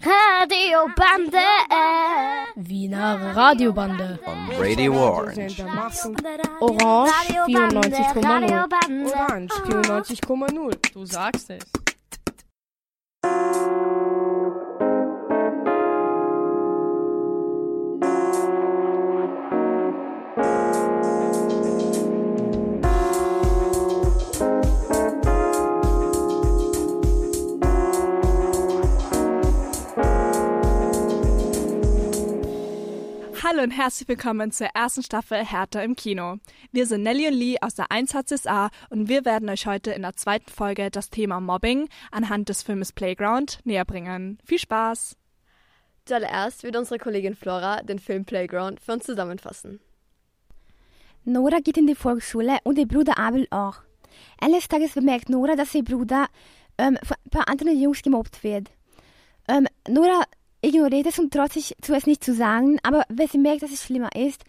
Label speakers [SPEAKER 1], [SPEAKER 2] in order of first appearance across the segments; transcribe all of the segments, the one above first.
[SPEAKER 1] Radiobande.
[SPEAKER 2] Wiener Radiobande.
[SPEAKER 3] On Radio Orange.
[SPEAKER 2] Orange 94,0.
[SPEAKER 4] Orange 94,0.
[SPEAKER 5] Du sagst es.
[SPEAKER 6] Hallo und herzlich willkommen zur ersten Staffel Hertha im Kino. Wir sind Nelly und Lee aus der 1HCSA und wir werden euch heute in der zweiten Folge das Thema Mobbing anhand des Filmes Playground näher bringen. Viel Spaß!
[SPEAKER 7] Zuallererst wird unsere Kollegin Flora den Film Playground für uns zusammenfassen.
[SPEAKER 8] Nora geht in die Volksschule und ihr Bruder Abel auch. Eines Tages bemerkt Nora, dass ihr Bruder ähm, von ein paar anderen Jungs gemobbt wird. Ähm, Nora ignoriert es und traut sich zuerst nicht zu sagen, aber wenn sie merkt, dass es schlimmer ist,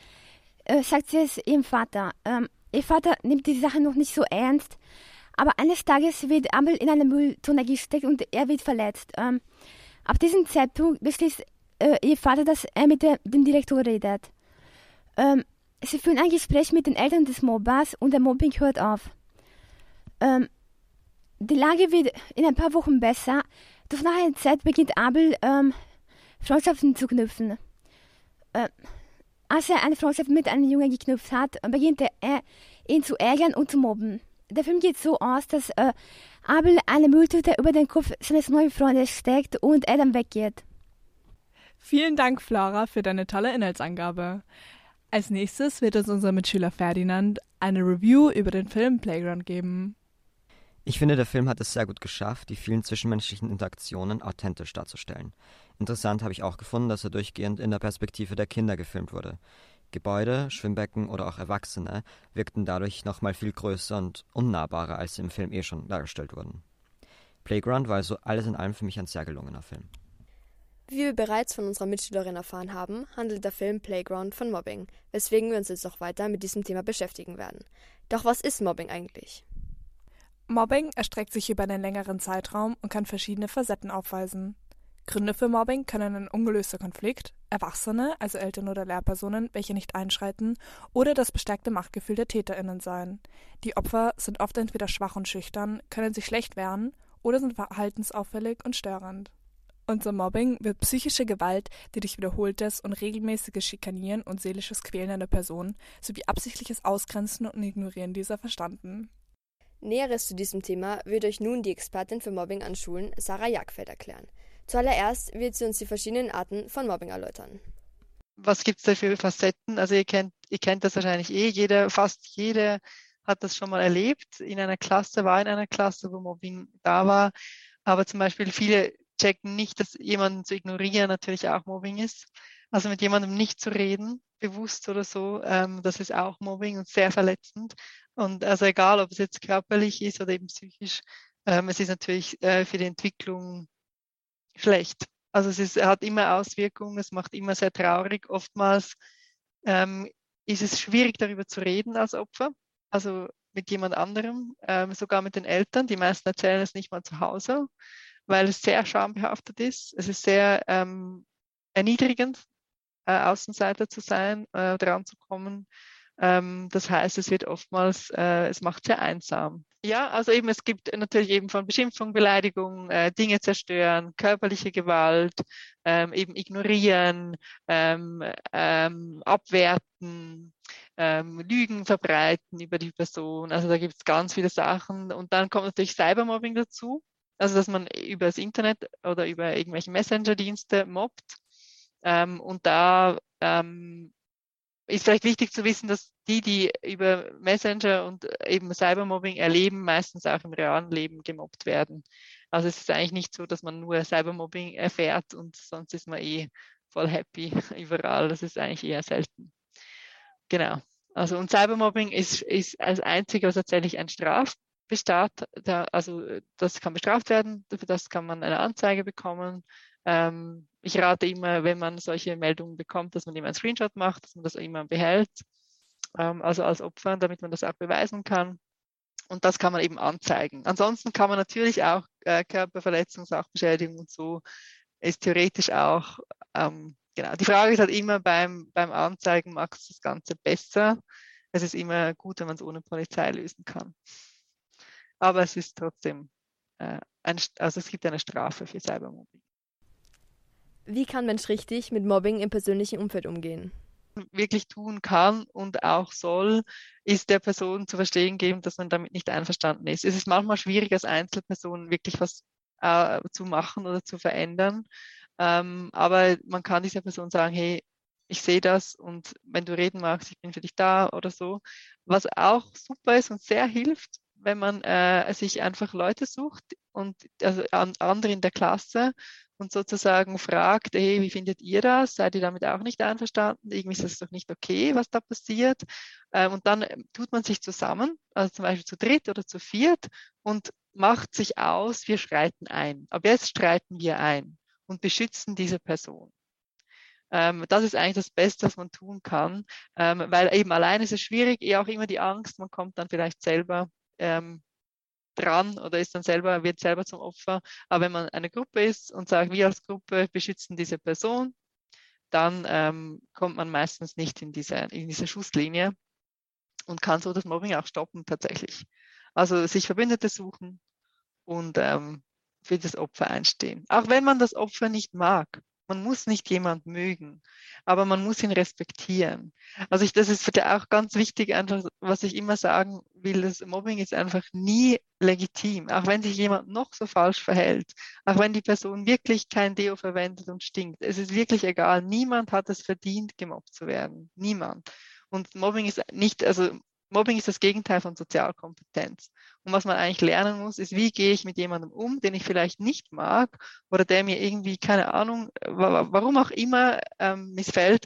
[SPEAKER 8] äh, sagt sie es ihrem Vater. Ähm, ihr Vater nimmt die Sache noch nicht so ernst, aber eines Tages wird Abel in eine Mülltonne gesteckt und er wird verletzt. Ähm, ab diesem Zeitpunkt beschließt äh, ihr Vater, dass er mit der, dem Direktor redet. Ähm, sie führen ein Gespräch mit den Eltern des Mobbers und der Mobbing hört auf. Ähm, die Lage wird in ein paar Wochen besser, doch nach einer Zeit beginnt Abel ähm, Freundschaften zu knüpfen. Äh, als er eine Freundschaft mit einem Jungen geknüpft hat, beginnt er, ihn zu ärgern und zu mobben. Der Film geht so aus, dass äh, Abel eine Mülltüte über den Kopf seines neuen Freundes steckt und er dann weggeht.
[SPEAKER 6] Vielen Dank, Flora, für deine tolle Inhaltsangabe. Als nächstes wird uns unser Mitschüler Ferdinand eine Review über den Film Playground geben.
[SPEAKER 3] Ich finde, der Film hat es sehr gut geschafft, die vielen zwischenmenschlichen Interaktionen authentisch darzustellen. Interessant habe ich auch gefunden, dass er durchgehend in der Perspektive der Kinder gefilmt wurde. Gebäude, Schwimmbecken oder auch Erwachsene wirkten dadurch nochmal viel größer und unnahbarer, als sie im Film eh schon dargestellt wurden. Playground war also alles in allem für mich ein sehr gelungener Film.
[SPEAKER 7] Wie wir bereits von unserer Mitschülerin erfahren haben, handelt der Film Playground von Mobbing, weswegen wir uns jetzt auch weiter mit diesem Thema beschäftigen werden. Doch was ist Mobbing eigentlich?
[SPEAKER 6] Mobbing erstreckt sich über einen längeren Zeitraum und kann verschiedene Facetten aufweisen. Gründe für Mobbing können ein ungelöster Konflikt, Erwachsene, also Eltern oder Lehrpersonen, welche nicht einschreiten, oder das bestärkte Machtgefühl der TäterInnen sein. Die Opfer sind oft entweder schwach und schüchtern, können sich schlecht wehren oder sind verhaltensauffällig und störend. Unser Mobbing wird psychische Gewalt, die durch wiederholtes und regelmäßiges Schikanieren und seelisches Quälen einer Person sowie absichtliches Ausgrenzen und Ignorieren dieser verstanden.
[SPEAKER 7] Näheres zu diesem Thema wird euch nun die Expertin für Mobbing an Schulen, Sarah Jagfeld, erklären. Zuallererst wird sie uns die verschiedenen Arten von Mobbing erläutern.
[SPEAKER 9] Was gibt es da für Facetten? Also ihr kennt, ihr kennt das wahrscheinlich eh, jeder, fast jeder hat das schon mal erlebt, in einer Klasse, war in einer Klasse, wo Mobbing da war. Aber zum Beispiel viele checken nicht, dass jemanden zu ignorieren natürlich auch Mobbing ist. Also mit jemandem nicht zu reden, bewusst oder so, ähm, das ist auch Mobbing und sehr verletzend. Und also egal, ob es jetzt körperlich ist oder eben psychisch, ähm, es ist natürlich äh, für die Entwicklung schlecht. Also es ist, hat immer Auswirkungen, es macht immer sehr traurig. Oftmals ähm, ist es schwierig, darüber zu reden als Opfer, also mit jemand anderem, ähm, sogar mit den Eltern. Die meisten erzählen es nicht mal zu Hause, weil es sehr schambehaftet ist. Es ist sehr ähm, erniedrigend, äh, Außenseiter zu sein, äh, dran zu kommen. Ähm, das heißt, es wird oftmals, äh, es macht sehr einsam. Ja, also eben, es gibt natürlich eben von Beschimpfung, Beleidigung, äh, Dinge zerstören, körperliche Gewalt, ähm, eben ignorieren, ähm, ähm, abwerten, ähm, Lügen verbreiten über die Person. Also da gibt es ganz viele Sachen. Und dann kommt natürlich Cybermobbing dazu. Also dass man über das Internet oder über irgendwelche Messenger-Dienste mobbt. Ähm, und da ähm, ist vielleicht wichtig zu wissen, dass die, die über Messenger und eben Cybermobbing erleben, meistens auch im realen Leben gemobbt werden. Also es ist eigentlich nicht so, dass man nur Cybermobbing erfährt und sonst ist man eh voll happy überall. Das ist eigentlich eher selten. Genau. Also und Cybermobbing ist, ist als einziger tatsächlich ein Strafbestand. Also das kann bestraft werden, für das kann man eine Anzeige bekommen. Ähm, ich rate immer, wenn man solche Meldungen bekommt, dass man immer einen Screenshot macht, dass man das immer behält, ähm, also als Opfer, damit man das auch beweisen kann. Und das kann man eben anzeigen. Ansonsten kann man natürlich auch äh, Körperverletzung, Sachbeschädigung und so ist theoretisch auch, ähm, genau. Die Frage ist halt immer beim, beim Anzeigen, magst du das Ganze besser? Es ist immer gut, wenn man es ohne Polizei lösen kann. Aber es ist trotzdem, äh, ein, also es gibt eine Strafe für Cybermobbing.
[SPEAKER 7] Wie kann Mensch richtig mit Mobbing im persönlichen Umfeld umgehen?
[SPEAKER 9] wirklich tun kann und auch soll, ist der Person zu verstehen geben, dass man damit nicht einverstanden ist. Es ist manchmal schwierig, als Einzelperson wirklich was äh, zu machen oder zu verändern. Ähm, aber man kann dieser Person sagen, hey, ich sehe das und wenn du reden magst, ich bin für dich da oder so. Was auch super ist und sehr hilft, wenn man äh, sich einfach Leute sucht und also an, andere in der Klasse und sozusagen fragt, hey, wie findet ihr das? Seid ihr damit auch nicht einverstanden? Irgendwie ist das doch nicht okay, was da passiert. Ähm, und dann ähm, tut man sich zusammen, also zum Beispiel zu dritt oder zu viert und macht sich aus, wir schreiten ein. Aber jetzt streiten wir ein und beschützen diese Person. Ähm, das ist eigentlich das Beste, was man tun kann, weil eben allein ist es schwierig, eher auch immer die Angst, man kommt dann vielleicht selber dran oder ist dann selber, wird selber zum Opfer. Aber wenn man eine Gruppe ist und sagt, wir als Gruppe beschützen diese Person, dann ähm, kommt man meistens nicht in diese, in diese Schusslinie und kann so das Mobbing auch stoppen tatsächlich. Also sich Verbündete suchen und ähm, für das Opfer einstehen. Auch wenn man das Opfer nicht mag. Man muss nicht jemand mögen, aber man muss ihn respektieren. Also ich, das ist auch ganz wichtig, einfach, was ich immer sagen will, das Mobbing ist einfach nie legitim. Auch wenn sich jemand noch so falsch verhält, auch wenn die Person wirklich kein Deo verwendet und stinkt. Es ist wirklich egal. Niemand hat es verdient, gemobbt zu werden. Niemand. Und Mobbing ist nicht, also Mobbing ist das Gegenteil von Sozialkompetenz. Und was man eigentlich lernen muss, ist, wie gehe ich mit jemandem um, den ich vielleicht nicht mag oder der mir irgendwie, keine Ahnung, warum auch immer ähm, missfällt,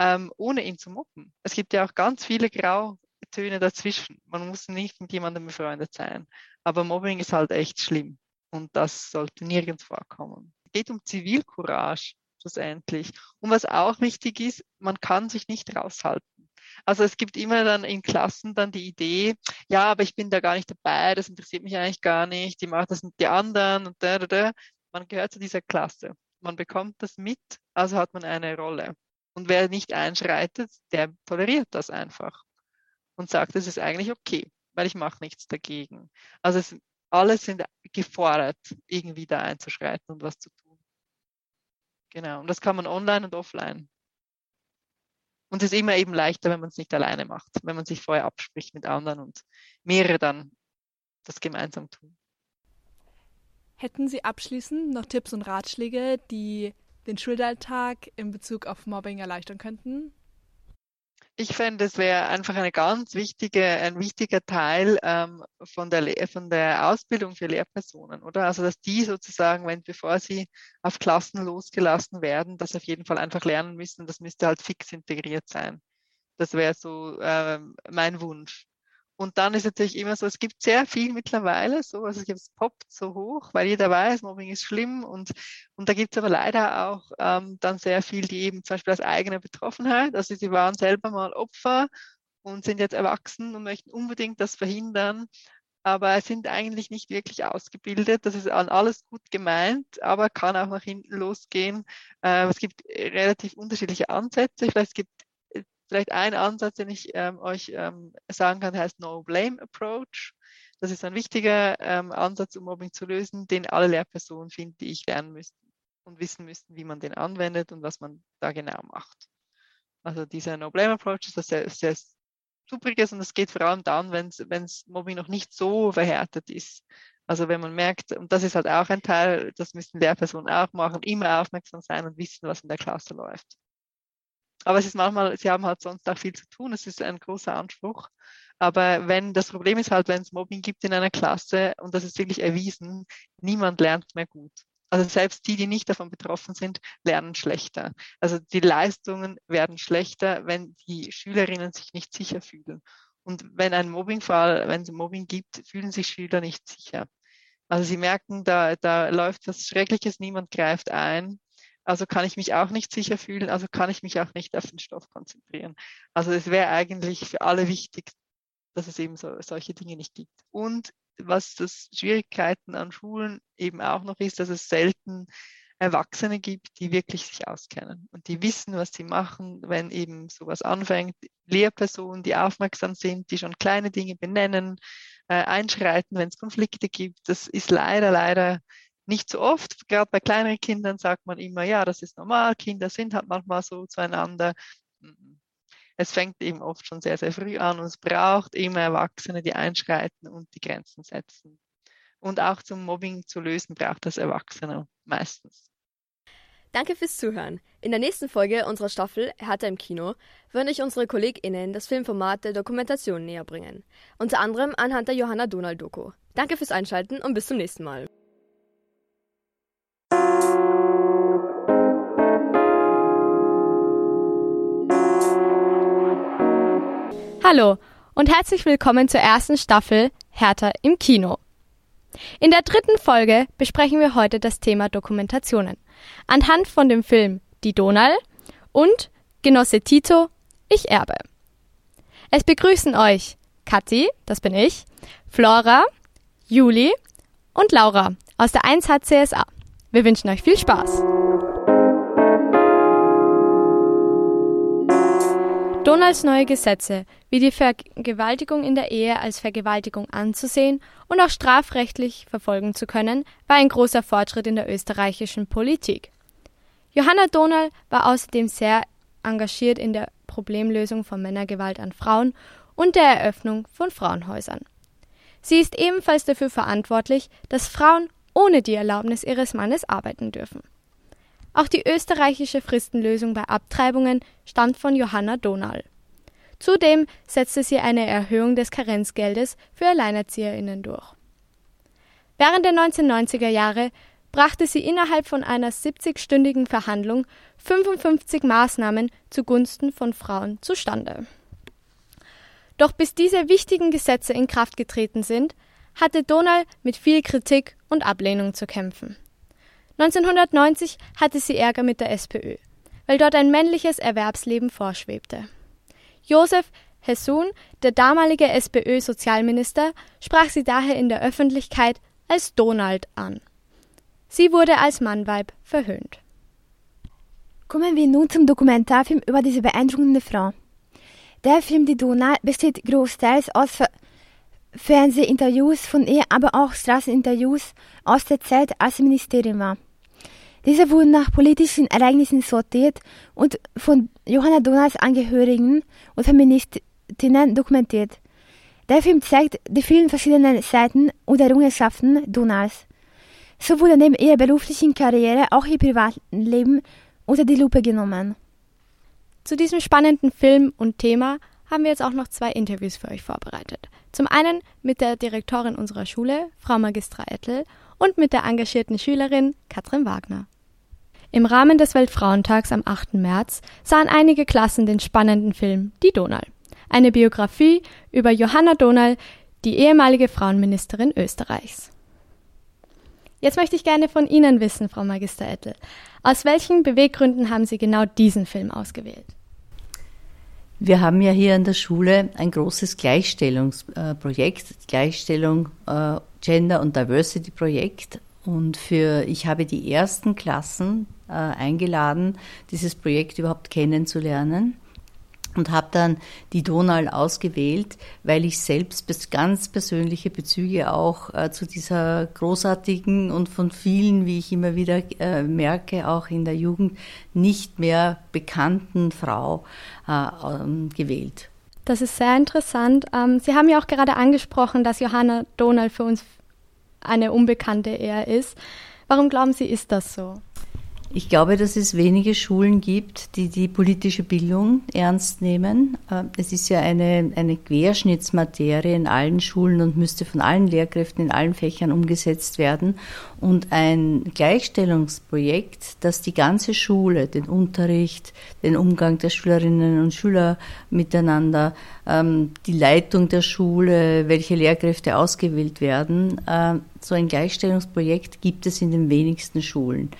[SPEAKER 9] ähm, ohne ihn zu mobben. Es gibt ja auch ganz viele Grautöne dazwischen. Man muss nicht mit jemandem befreundet sein. Aber Mobbing ist halt echt schlimm. Und das sollte nirgends vorkommen. Es geht um Zivilcourage schlussendlich. Und was auch wichtig ist, man kann sich nicht raushalten. Also es gibt immer dann in Klassen dann die Idee, ja, aber ich bin da gar nicht dabei, das interessiert mich eigentlich gar nicht, die machen das mit die anderen und da, da, da. Man gehört zu dieser Klasse. Man bekommt das mit, also hat man eine Rolle. Und wer nicht einschreitet, der toleriert das einfach und sagt, es ist eigentlich okay, weil ich mache nichts dagegen. Also es, alle sind gefordert, irgendwie da einzuschreiten und was zu tun. Genau. Und das kann man online und offline. Und es ist immer eben leichter, wenn man es nicht alleine macht, wenn man sich vorher abspricht mit anderen und mehrere dann das gemeinsam tun.
[SPEAKER 6] Hätten Sie abschließend noch Tipps und Ratschläge, die den Schulalltag in Bezug auf Mobbing erleichtern könnten?
[SPEAKER 9] Ich fände, es wäre einfach eine ganz wichtige, ein wichtiger Teil ähm, von, der, von der Ausbildung für Lehrpersonen, oder? Also, dass die sozusagen, wenn, bevor sie auf Klassen losgelassen werden, das auf jeden Fall einfach lernen müssen. Das müsste halt fix integriert sein. Das wäre so ähm, mein Wunsch. Und dann ist natürlich immer so, es gibt sehr viel mittlerweile, so, also es poppt so hoch, weil jeder weiß, Mobbing ist schlimm und, und da gibt es aber leider auch ähm, dann sehr viel, die eben zum Beispiel aus eigener Betroffenheit, also sie waren selber mal Opfer und sind jetzt erwachsen und möchten unbedingt das verhindern, aber sind eigentlich nicht wirklich ausgebildet. Das ist alles gut gemeint, aber kann auch nach hinten losgehen. Äh, es gibt relativ unterschiedliche Ansätze. Vielleicht gibt Vielleicht ein Ansatz, den ich ähm, euch ähm, sagen kann, heißt No Blame Approach. Das ist ein wichtiger ähm, Ansatz, um Mobbing zu lösen, den alle Lehrpersonen, finde ich, lernen müssten und wissen müssten, wie man den anwendet und was man da genau macht. Also dieser No Blame Approach ist das sehr, sehr Supriges und es geht vor allem dann, wenn es Mobbing noch nicht so verhärtet ist. Also wenn man merkt, und das ist halt auch ein Teil, das müssen Lehrpersonen auch machen, immer aufmerksam sein und wissen, was in der Klasse läuft. Aber es ist manchmal, sie haben halt sonst auch viel zu tun. Es ist ein großer Anspruch. Aber wenn das Problem ist halt, wenn es Mobbing gibt in einer Klasse und das ist wirklich erwiesen, niemand lernt mehr gut. Also selbst die, die nicht davon betroffen sind, lernen schlechter. Also die Leistungen werden schlechter, wenn die Schülerinnen sich nicht sicher fühlen. Und wenn ein Mobbingfall, wenn es Mobbing gibt, fühlen sich Schüler nicht sicher. Also sie merken, da, da läuft was Schreckliches, niemand greift ein. Also kann ich mich auch nicht sicher fühlen, also kann ich mich auch nicht auf den Stoff konzentrieren. Also es wäre eigentlich für alle wichtig, dass es eben so, solche Dinge nicht gibt. Und was das Schwierigkeiten an Schulen eben auch noch ist, dass es selten Erwachsene gibt, die wirklich sich auskennen und die wissen, was sie machen, wenn eben sowas anfängt. Lehrpersonen, die aufmerksam sind, die schon kleine Dinge benennen, äh, einschreiten, wenn es Konflikte gibt. Das ist leider, leider nicht so oft. Gerade bei kleineren Kindern sagt man immer, ja, das ist normal, Kinder sind halt manchmal so zueinander. Mhm. Es fängt eben oft schon sehr, sehr früh an und es braucht immer Erwachsene, die einschreiten und die Grenzen setzen. Und auch zum Mobbing zu lösen, braucht das Erwachsene meistens.
[SPEAKER 7] Danke fürs Zuhören. In der nächsten Folge unserer Staffel Härter im Kino würden euch unsere KollegInnen das Filmformat der Dokumentation näher bringen. Unter anderem anhand der Johanna Donald Doku. Danke fürs Einschalten und bis zum nächsten Mal.
[SPEAKER 2] Hallo und herzlich willkommen zur ersten Staffel Härter im Kino. In der dritten Folge besprechen wir heute das Thema Dokumentationen. Anhand von dem Film Die Donal und Genosse Tito, Ich erbe. Es begrüßen euch Kathi, das bin ich, Flora, Juli und Laura aus der 1H CSA. Wir wünschen euch viel Spaß. Donalds neue Gesetze, wie die Vergewaltigung in der Ehe als Vergewaltigung anzusehen und auch strafrechtlich verfolgen zu können, war ein großer Fortschritt in der österreichischen Politik. Johanna Donald war außerdem sehr engagiert in der Problemlösung von Männergewalt an Frauen und der Eröffnung von Frauenhäusern. Sie ist ebenfalls dafür verantwortlich, dass Frauen ohne die Erlaubnis ihres Mannes arbeiten dürfen. Auch die österreichische Fristenlösung bei Abtreibungen stammt von Johanna Donal. Zudem setzte sie eine Erhöhung des Karenzgeldes für Alleinerzieherinnen durch. Während der 1990er Jahre brachte sie innerhalb von einer 70-stündigen Verhandlung 55 Maßnahmen zugunsten von Frauen zustande. Doch bis diese wichtigen Gesetze in Kraft getreten sind, hatte Donal mit viel Kritik und Ablehnung zu kämpfen. 1990 hatte sie Ärger mit der SPÖ, weil dort ein männliches Erwerbsleben vorschwebte. Josef Hessun, der damalige SPÖ-Sozialminister, sprach sie daher in der Öffentlichkeit als Donald an. Sie wurde als Mannweib verhöhnt.
[SPEAKER 8] Kommen wir nun zum Dokumentarfilm über diese beeindruckende Frau. Der Film Die Donald besteht großteils aus Fernsehinterviews von ihr, aber auch Straßeninterviews aus der Zeit, als sie Ministerin war. Diese wurden nach politischen Ereignissen sortiert und von Johanna Donalds Angehörigen und Feministinnen dokumentiert. Der Film zeigt die vielen verschiedenen Seiten und Errungenschaften Donalds. So wurde neben ihrer beruflichen Karriere auch ihr Privatleben unter die Lupe genommen.
[SPEAKER 2] Zu diesem spannenden Film und Thema haben wir jetzt auch noch zwei Interviews für euch vorbereitet. Zum einen mit der Direktorin unserer Schule, Frau Magistra Ettel, und mit der engagierten Schülerin Katrin Wagner. Im Rahmen des Weltfrauentags am 8. März sahen einige Klassen den spannenden Film Die Donal, eine Biografie über Johanna Donal, die ehemalige Frauenministerin Österreichs. Jetzt möchte ich gerne von Ihnen wissen, Frau Magister Ettel, aus welchen Beweggründen haben Sie genau diesen Film ausgewählt?
[SPEAKER 1] Wir haben ja hier an der Schule ein großes Gleichstellungsprojekt, Gleichstellung äh, Gender und Diversity Projekt. Und für, ich habe die ersten Klassen äh, eingeladen, dieses Projekt überhaupt kennenzulernen und habe dann die Donal ausgewählt, weil ich selbst ganz persönliche Bezüge auch äh, zu dieser großartigen und von vielen, wie ich immer wieder äh, merke, auch in der Jugend nicht mehr bekannten Frau äh, ähm, gewählt.
[SPEAKER 2] Das ist sehr interessant. Ähm, Sie haben ja auch gerade angesprochen, dass Johanna Donal für uns eine Unbekannte eher ist. Warum glauben Sie, ist das so?
[SPEAKER 1] Ich glaube, dass es wenige Schulen gibt, die die politische Bildung ernst nehmen. Äh, es ist ja eine, eine Querschnittsmaterie in allen Schulen und müsste von allen Lehrkräften in allen Fächern umgesetzt werden. Und ein Gleichstellungsprojekt, das die ganze Schule, den Unterricht, den Umgang der Schülerinnen und Schüler miteinander, ähm, die Leitung der Schule, welche Lehrkräfte ausgewählt werden, äh, so ein Gleichstellungsprojekt gibt es in den wenigsten Schulen.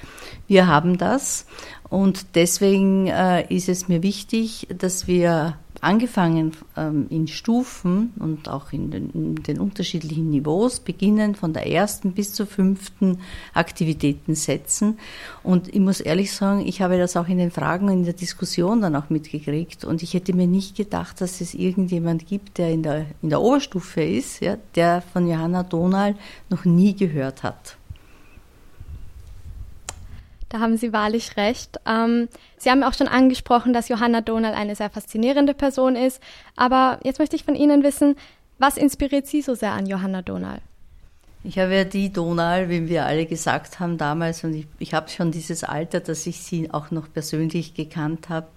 [SPEAKER 1] Wir haben das und deswegen äh, ist es mir wichtig, dass wir angefangen ähm, in Stufen und auch in den, in den, unterschiedlichen Niveaus, beginnen von der ersten bis zur fünften Aktivitäten setzen. Und ich muss ehrlich sagen, ich habe das auch in den Fragen in der Diskussion dann auch mitgekriegt. Und ich hätte mir nicht gedacht, dass es irgendjemand gibt, der in der, in der Oberstufe ist, ja, der von Johanna Donal noch nie gehört hat.
[SPEAKER 2] Da haben Sie wahrlich recht. Ähm, Sie haben auch schon angesprochen, dass Johanna Donal eine sehr faszinierende Person ist. Aber jetzt möchte ich von Ihnen wissen, was inspiriert Sie so sehr an Johanna Donal?
[SPEAKER 1] Ich habe ja die Donal, wie wir alle gesagt haben damals, und ich, ich habe schon dieses Alter, dass ich sie auch noch persönlich gekannt habe,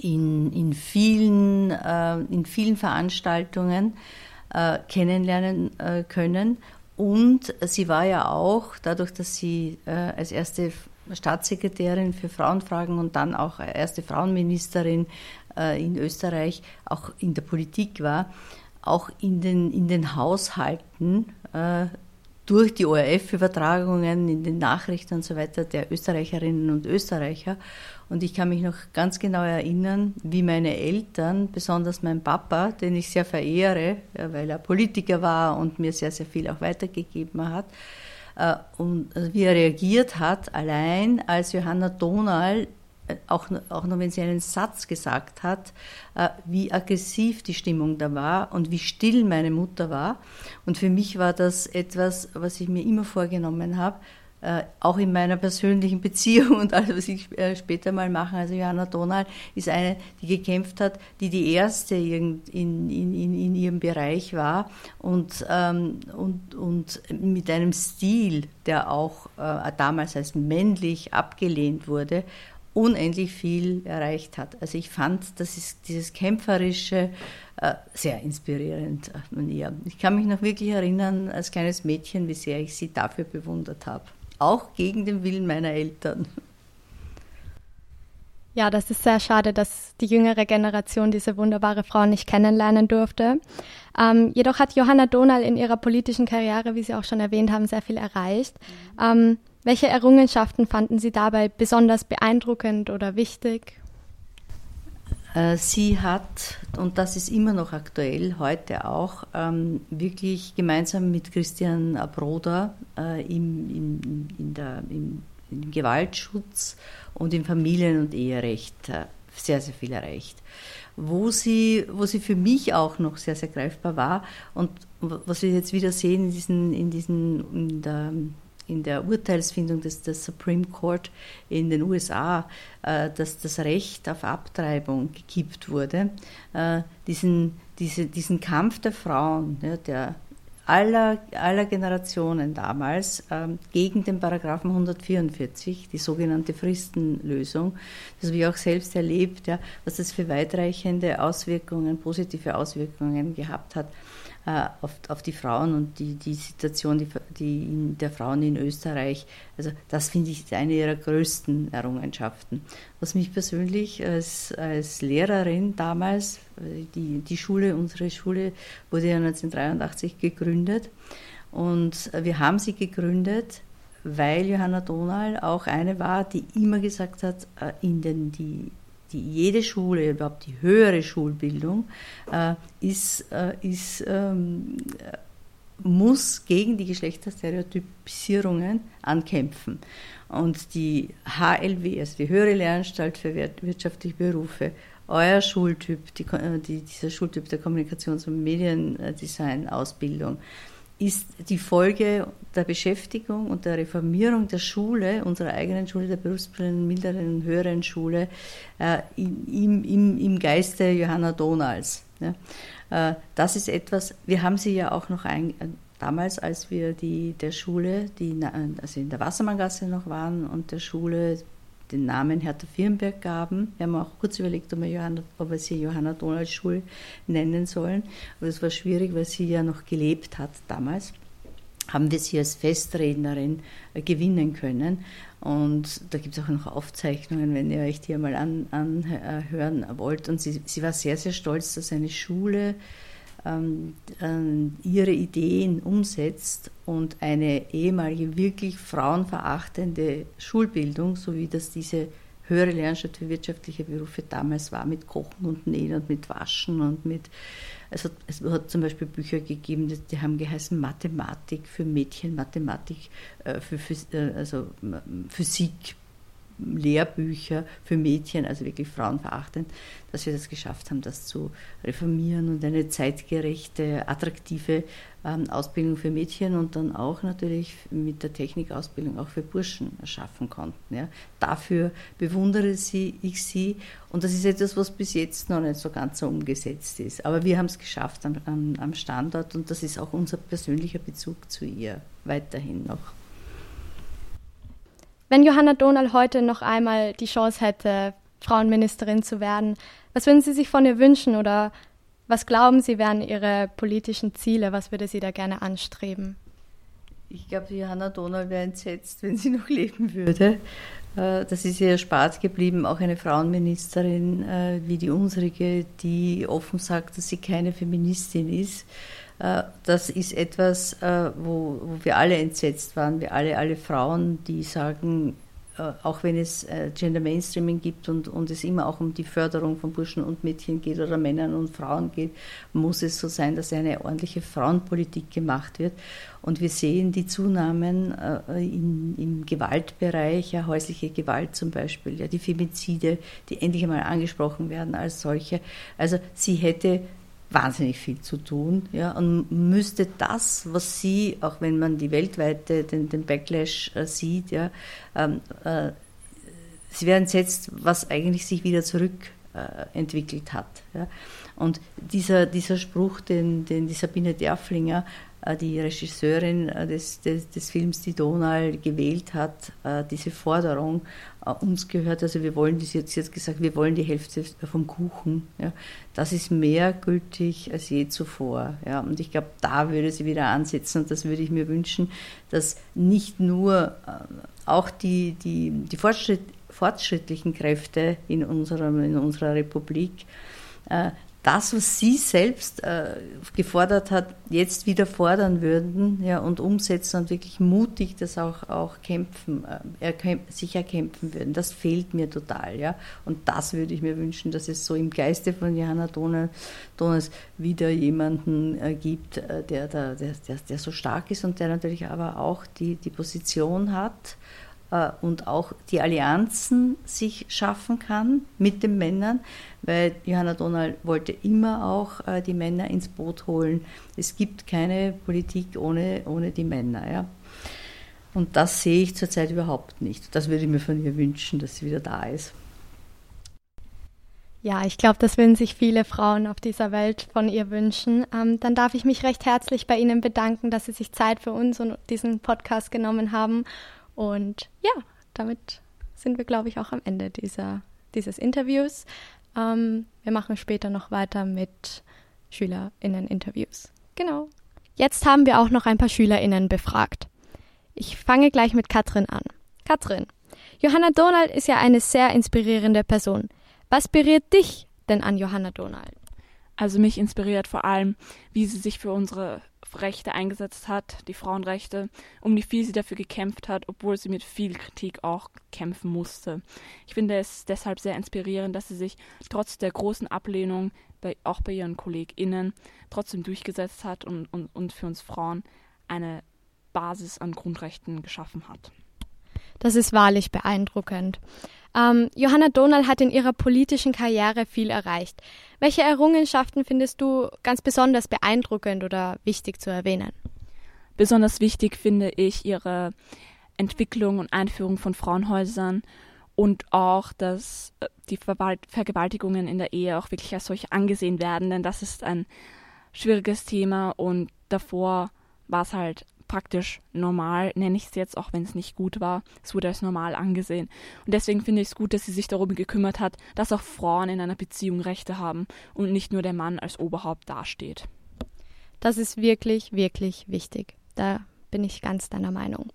[SPEAKER 1] in, in, vielen, äh, in vielen Veranstaltungen äh, kennenlernen äh, können. Und sie war ja auch, dadurch, dass sie äh, als erste Staatssekretärin für Frauenfragen und dann auch erste Frauenministerin äh, in Österreich, auch in der Politik war, auch in den, in den Haushalten äh, durch die ORF-Übertragungen in den Nachrichten und so weiter der Österreicherinnen und Österreicher. Und ich kann mich noch ganz genau erinnern, wie meine Eltern, besonders mein Papa, den ich sehr verehre, weil er Politiker war und mir sehr, sehr viel auch weitergegeben hat, äh, und also wie er reagiert hat, allein als Johanna Donal äh, auch, auch nur wenn sie einen Satz gesagt hat, äh, wie aggressiv die Stimmung da war und wie still meine Mutter war. Und für mich war das etwas, was ich mir immer vorgenommen habe, äh, auch in meiner persönlichen Beziehung und alles, was ich äh, später mal mache. Also Johanna Donal ist eine, die gekämpft hat, die die erste in, in, in, in ihrem Bereich war und, ähm, und, und mit einem Stil, der auch äh, damals als männlich abgelehnt wurde, unendlich viel erreicht hat. Also ich fand, das ist dieses kämpferische äh, sehr inspirierend. Ich kann mich noch wirklich erinnern, als kleines Mädchen, wie sehr ich sie dafür bewundert habe auch gegen den Willen meiner Eltern.
[SPEAKER 2] Ja, das ist sehr schade, dass die jüngere Generation diese wunderbare Frau nicht kennenlernen durfte. Ähm, jedoch hat Johanna Donal in ihrer politischen Karriere, wie Sie auch schon erwähnt haben, sehr viel erreicht. Mhm. Ähm, welche Errungenschaften fanden Sie dabei besonders beeindruckend oder wichtig?
[SPEAKER 1] Äh, sie hat, und das ist immer noch aktuell, heute auch, ähm, wirklich gemeinsam mit Christian Broder äh, im, im, in der, im, im, Gewaltschutz und im Familien- und Eherecht äh, sehr, sehr viel erreicht. Wo sie, wo sie für mich auch noch sehr, sehr greifbar war und was wir jetzt wieder sehen in diesen, in diesen, in der in der Urteilsfindung des, des Supreme Court in den USA, äh, dass das Recht auf Abtreibung gekippt wurde, äh, diesen, diese, diesen Kampf der Frauen, ja, der aller, aller Generationen damals ähm, gegen den Paragraphen 144, die sogenannte Fristenlösung. Das habe ich auch selbst erlebt, ja, was das für weitreichende Auswirkungen, positive Auswirkungen gehabt hat äh, auf, auf die Frauen und die, die Situation die, die der Frauen in Österreich. Also das finde ich eine ihrer größten Errungenschaften. Was mich persönlich als, als Lehrerin damals, die, die Schule, unsere Schule wurde ja 1983 gegründet und wir haben sie gegründet, weil Johanna Donal auch eine war, die immer gesagt hat, äh, in den, die die, jede Schule, überhaupt die höhere Schulbildung, äh, ist, äh, ist, ähm, muss gegen die Geschlechterstereotypisierungen ankämpfen. Und die HLW, also die Höhere Lehranstalt für wirtschaftliche Berufe, euer Schultyp, die, äh, die, dieser Schultyp der Kommunikations- und Mediendesign-Ausbildung, ist die Folge der Beschäftigung und der Reformierung der Schule, unserer eigenen Schule, der berufsbildenden, mittleren und höheren Schule, äh, im, im, im Geiste Johanna Donals. Ja. Äh, das ist etwas, wir haben sie ja auch noch ein, damals, als wir die, der Schule, die, also in der Wassermanngasse noch waren und der Schule den Namen Hertha Firnberg gaben. Wir haben auch kurz überlegt, ob wir, Johanna, ob wir sie Johanna Donald Schul nennen sollen. Aber es war schwierig, weil sie ja noch gelebt hat damals. Haben wir sie als Festrednerin äh, gewinnen können. Und da gibt es auch noch Aufzeichnungen, wenn ihr euch die einmal anhören an, wollt. Und sie, sie war sehr, sehr stolz, dass eine Schule ihre Ideen umsetzt und eine ehemalige wirklich frauenverachtende Schulbildung, so wie das diese höhere Lehranstalт für wirtschaftliche Berufe damals war, mit Kochen und Nähen und mit Waschen und mit, also es hat zum Beispiel Bücher gegeben, die, die haben geheißen Mathematik für Mädchen, Mathematik äh, für, für äh, also Physik Lehrbücher für Mädchen, also wirklich frauenverachtend, dass wir das geschafft haben, das zu reformieren und eine zeitgerechte, attraktive ähm, Ausbildung für Mädchen und dann auch natürlich mit der Technikausbildung auch für Burschen schaffen konnten. Ja. Dafür bewundere sie, ich sie und das ist etwas, was bis jetzt noch nicht so ganz so umgesetzt ist. Aber wir haben es geschafft am, am, am Standort und das ist auch unser persönlicher Bezug zu ihr weiterhin noch.
[SPEAKER 2] Wenn Johanna Donal heute noch einmal die Chance hätte, Frauenministerin zu werden, was würden Sie sich von ihr wünschen oder was glauben Sie wären Ihre politischen Ziele? Was würde sie da gerne anstreben?
[SPEAKER 1] Ich glaube, Johanna Donal wäre entsetzt, wenn sie noch leben würde. Äh, das ist ihr erspart geblieben, auch eine Frauenministerin äh, wie die unsere, die offen sagt, dass sie keine Feministin ist. Äh, das ist etwas, äh, wo, wo wir alle entsetzt waren, wir alle, alle Frauen, die sagen, äh, auch wenn es Gender Mainstreaming gibt und, und es immer auch um die Förderung von Burschen und Mädchen geht oder Männern und Frauen geht, muss es so sein, dass eine ordentliche Frauenpolitik gemacht wird. Und wir sehen die Zunahmen in, im Gewaltbereich, ja, häusliche Gewalt zum Beispiel, ja, die Femizide, die endlich einmal angesprochen werden als solche. Also sie hätte wahnsinnig viel zu tun ja, und müsste das, was sie, auch wenn man die weltweite, den, den Backlash äh, sieht, ja, ähm, äh, sie werden entsetzt, was eigentlich sich wieder zurückentwickelt äh, hat. Ja. Und dieser, dieser Spruch, den, den die Sabine Derflinger die Regisseurin äh, des, des, des, Films, die Donal gewählt hat, äh, diese Forderung uns gehört. Also wir wollen, sie hat jetzt gesagt, wir wollen die Hälfte vom Kuchen. Ja. Das ist mehr gültig als je zuvor. Ja. Und ich glaube, da würde sie wieder ansetzen und das würde ich mir wünschen, dass nicht nur auch die, die, die Fortschritt, fortschrittlichen Kräfte in, unserem, in unserer Republik das, was Sie selbst äh, gefordert hat, jetzt wieder fordern würden ja, und umsetzen und wirklich mutig das auch, auch kämpfen, äh, erkämp sich erkämpfen würden. Das fehlt mir total. Ja. Und das würde ich mir wünschen, dass es so im Geiste von Johanna Donas wieder jemanden äh, gibt, äh, der, der, der, der so stark ist und der natürlich aber auch die, die Position hat, und auch die Allianzen sich schaffen kann mit den Männern, weil Johanna Donald wollte immer auch äh, die Männer ins Boot holen. Es gibt keine Politik ohne, ohne die Männer. Ja. Und das sehe ich zurzeit überhaupt nicht. Das würde ich mir von ihr wünschen, dass sie wieder da ist.
[SPEAKER 2] Ja, ich glaube, das würden sich viele Frauen auf dieser Welt von ihr wünschen. Ähm, dann darf ich mich recht herzlich bei Ihnen bedanken, dass Sie sich Zeit für uns und diesen Podcast genommen haben und ja, damit sind wir, glaube ich, auch am Ende dieser, dieses Interviews. Ähm, wir machen später noch weiter mit SchülerInnen-Interviews. Genau. Jetzt haben wir auch noch ein paar SchülerInnen befragt. Ich fange gleich mit Katrin an. Katrin, Johanna Donald ist ja eine sehr inspirierende Person. Was berührt dich denn an Johanna Donald?
[SPEAKER 5] Also mich inspiriert vor allem, wie sie sich für unsere Rechte eingesetzt hat, die Frauenrechte, um die viel sie dafür gekämpft hat, obwohl sie mit viel Kritik auch kämpfen musste. Ich finde es deshalb sehr inspirierend, dass sie sich trotz der großen Ablehnung, bei, auch bei ihren KollegInnen, trotzdem durchgesetzt hat und, und, und für uns Frauen eine Basis an Grundrechten geschaffen hat.
[SPEAKER 2] Das ist wahrlich beeindruckend. Ähm, Johanna Donal hat in ihrer politischen Karriere viel erreicht. Welche Errungenschaften findest du ganz besonders beeindruckend oder wichtig zu erwähnen?
[SPEAKER 5] Besonders wichtig finde ich ihre Entwicklung und Einführung von Frauenhäusern und auch, dass äh, die Vergewaltigungen in der Ehe auch wirklich als solche angesehen werden, denn das ist ein schwieriges Thema und davor war es halt praktisch normal, nenne ich es jetzt, auch wenn es nicht gut war. Es wurde als normal angesehen. Und deswegen finde ich es gut, dass sie sich darum gekümmert hat, dass auch Frauen in einer Beziehung Rechte haben und nicht nur der Mann als Oberhaupt dasteht.
[SPEAKER 2] Das ist wirklich, wirklich wichtig. Da bin ich ganz deiner Meinung.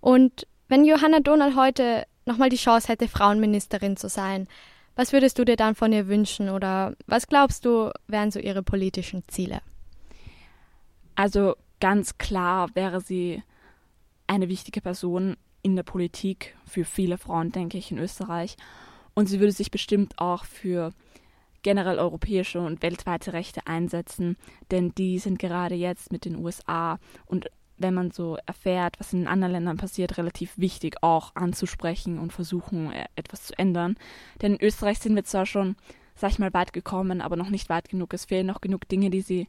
[SPEAKER 2] Und wenn Johanna Donald heute nochmal die Chance hätte, Frauenministerin zu sein, was würdest du dir dann von ihr wünschen oder was glaubst du, wären so ihre politischen Ziele?
[SPEAKER 5] Also ganz klar wäre sie eine wichtige Person in der Politik für viele Frauen, denke ich, in Österreich. Und sie würde sich bestimmt auch für generell europäische und weltweite Rechte einsetzen, denn die sind gerade jetzt mit den USA und wenn man so erfährt, was in anderen Ländern passiert, relativ wichtig auch anzusprechen und versuchen, äh, etwas zu ändern. Denn in Österreich sind wir zwar schon, sag ich mal, weit gekommen, aber noch nicht weit genug. Es fehlen noch genug Dinge, die sie,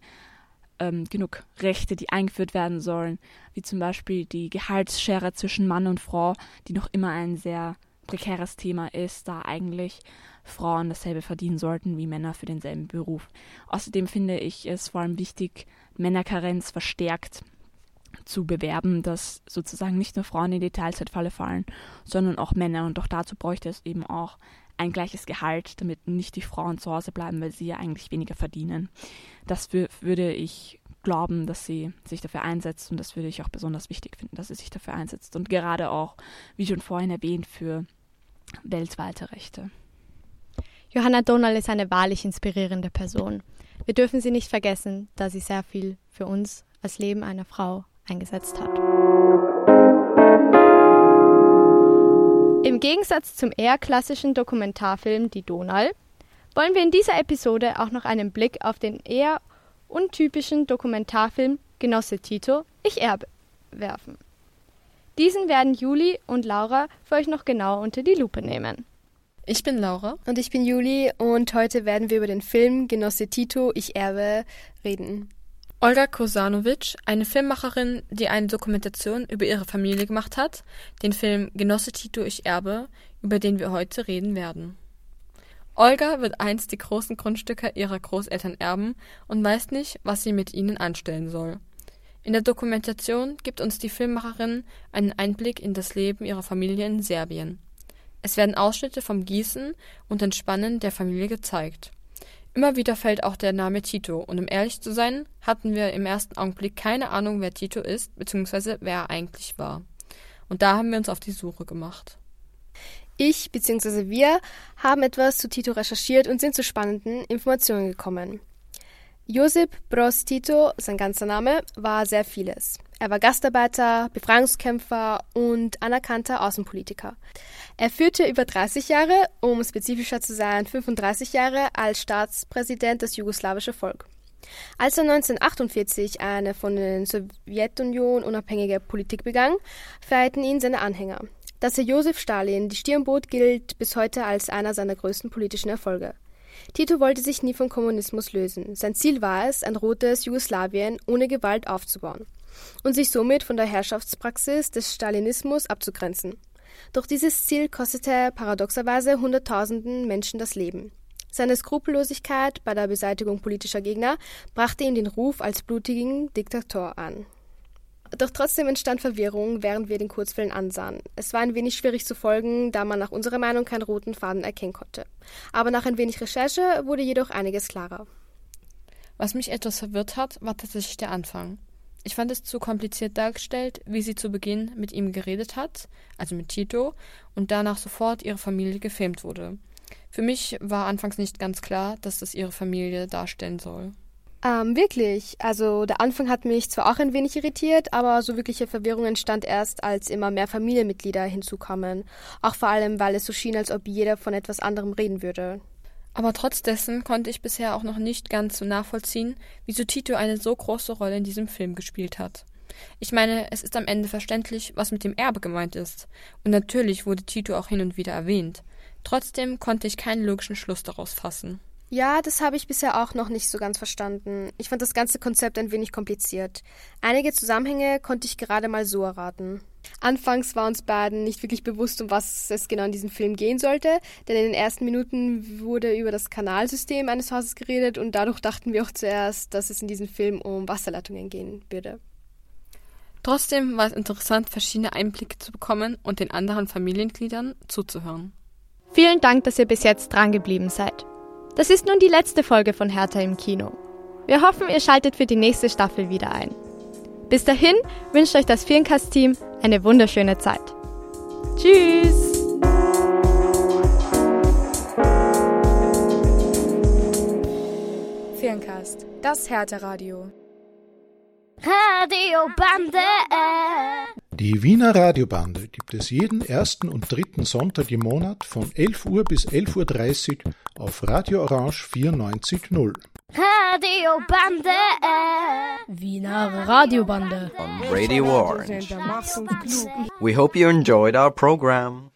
[SPEAKER 5] ähm, genug Rechte, die eingeführt werden sollen, wie zum Beispiel die Gehaltsschere zwischen Mann und Frau, die noch immer ein sehr prekäres Thema ist, da eigentlich Frauen dasselbe verdienen sollten wie Männer für denselben Beruf. Außerdem finde ich es vor allem wichtig, Männerkarenz verstärkt zu bewerben, dass sozusagen nicht nur Frauen in die Teilzeitfalle fallen, sondern auch Männer. Und auch dazu bräuchte es eben auch ein gleiches Gehalt, damit nicht die Frauen zu Hause bleiben, weil sie ja eigentlich weniger verdienen. Das würde ich glauben, dass sie sich dafür einsetzt und das würde ich auch besonders wichtig finden, dass sie sich dafür einsetzt und gerade auch, wie schon vorhin erwähnt, für weltweite Rechte.
[SPEAKER 2] Johanna Donald ist eine wahrlich inspirierende Person. Wir dürfen sie nicht vergessen, da sie sehr viel für uns als Leben einer Frau eingesetzt hat. Gegensatz zum eher klassischen Dokumentarfilm Die Donal wollen wir in dieser Episode auch noch einen Blick auf den eher untypischen Dokumentarfilm Genosse Tito, Ich erbe werfen. Diesen werden Juli und Laura für euch noch genauer unter die Lupe nehmen.
[SPEAKER 10] Ich bin Laura.
[SPEAKER 7] Und ich bin Juli und heute werden wir über den Film Genosse Tito, Ich erbe reden.
[SPEAKER 10] Olga Kosanovic, eine Filmmacherin, die eine Dokumentation über ihre Familie gemacht hat, den Film Genosse Tito, ich erbe, über den wir heute reden werden. Olga wird einst die großen Grundstücke ihrer Großeltern erben und weiß nicht, was sie mit ihnen anstellen soll. In der Dokumentation gibt uns die Filmmacherin einen Einblick in das Leben ihrer Familie in Serbien. Es werden Ausschnitte vom Gießen und Entspannen der Familie gezeigt. Immer wieder fällt auch der Name Tito, und um ehrlich zu sein, hatten wir im ersten Augenblick keine Ahnung, wer Tito ist, beziehungsweise wer er eigentlich war. Und da haben wir uns auf die Suche gemacht.
[SPEAKER 7] Ich bzw. wir haben etwas zu Tito recherchiert und sind zu spannenden Informationen gekommen. Josip Broz Tito, sein ganzer Name, war sehr vieles. Er war Gastarbeiter, Befreiungskämpfer und anerkannter Außenpolitiker. Er führte über 30 Jahre, um spezifischer zu sein 35 Jahre, als Staatspräsident das jugoslawische Volk. Als er 1948 eine von der Sowjetunion unabhängige Politik begann, feierten ihn seine Anhänger. Dass er Josef Stalin die Stirn bot, gilt bis heute als einer seiner größten politischen Erfolge. Tito wollte sich nie vom Kommunismus lösen. Sein Ziel war es, ein rotes Jugoslawien ohne Gewalt aufzubauen und sich somit von der Herrschaftspraxis des Stalinismus abzugrenzen. Doch dieses Ziel kostete paradoxerweise Hunderttausenden Menschen das Leben. Seine Skrupellosigkeit bei der Beseitigung politischer Gegner brachte ihm den Ruf als blutigen Diktator an. Doch trotzdem entstand Verwirrung, während wir den Kurzfilm ansahen. Es war ein wenig schwierig zu folgen, da man nach unserer Meinung keinen roten Faden erkennen konnte. Aber nach ein wenig Recherche wurde jedoch einiges klarer.
[SPEAKER 10] Was mich etwas verwirrt hat, war tatsächlich der Anfang. Ich fand es zu kompliziert dargestellt, wie sie zu Beginn mit ihm geredet hat, also mit Tito, und danach sofort ihre Familie gefilmt wurde. Für mich war anfangs nicht ganz klar, dass das ihre Familie darstellen soll.
[SPEAKER 7] Ähm, wirklich. Also der Anfang hat mich zwar auch ein wenig irritiert, aber so wirkliche Verwirrung entstand erst, als immer mehr Familienmitglieder hinzukamen. Auch vor allem, weil es so schien, als ob jeder von etwas anderem reden würde.
[SPEAKER 10] Aber trotz dessen konnte ich bisher auch noch nicht ganz so nachvollziehen, wieso Tito eine so große Rolle in diesem Film gespielt hat. Ich meine, es ist am Ende verständlich, was mit dem Erbe gemeint ist. Und natürlich wurde Tito auch hin und wieder erwähnt. Trotzdem konnte ich keinen logischen Schluss daraus fassen.
[SPEAKER 7] Ja, das habe ich bisher auch noch nicht so ganz verstanden. Ich fand das ganze Konzept ein wenig kompliziert. Einige Zusammenhänge konnte ich gerade mal so erraten. Anfangs war uns beiden nicht wirklich bewusst, um was es genau in diesem Film gehen sollte, denn in den ersten Minuten wurde über das Kanalsystem eines Hauses geredet und dadurch dachten wir auch zuerst, dass es in diesem Film um Wasserleitungen gehen würde.
[SPEAKER 10] Trotzdem war es interessant, verschiedene Einblicke zu bekommen und den anderen Familiengliedern zuzuhören.
[SPEAKER 2] Vielen Dank, dass ihr bis jetzt dran geblieben seid. Das ist nun die letzte Folge von Hertha im Kino. Wir hoffen, ihr schaltet für die nächste Staffel wieder ein. Bis dahin wünscht euch das Firncast-Team eine wunderschöne Zeit. Tschüss!
[SPEAKER 6] Firncast, das Hertha-Radio.
[SPEAKER 11] Radio Bande. Die Wiener Radiobande gibt es jeden ersten und dritten Sonntag im Monat von 11 Uhr bis 11.30 Uhr auf Radio Orange 94.0.
[SPEAKER 12] Radiobande.
[SPEAKER 13] Wiener Radiobande.
[SPEAKER 14] On Radio Orange. We hope you enjoyed our program.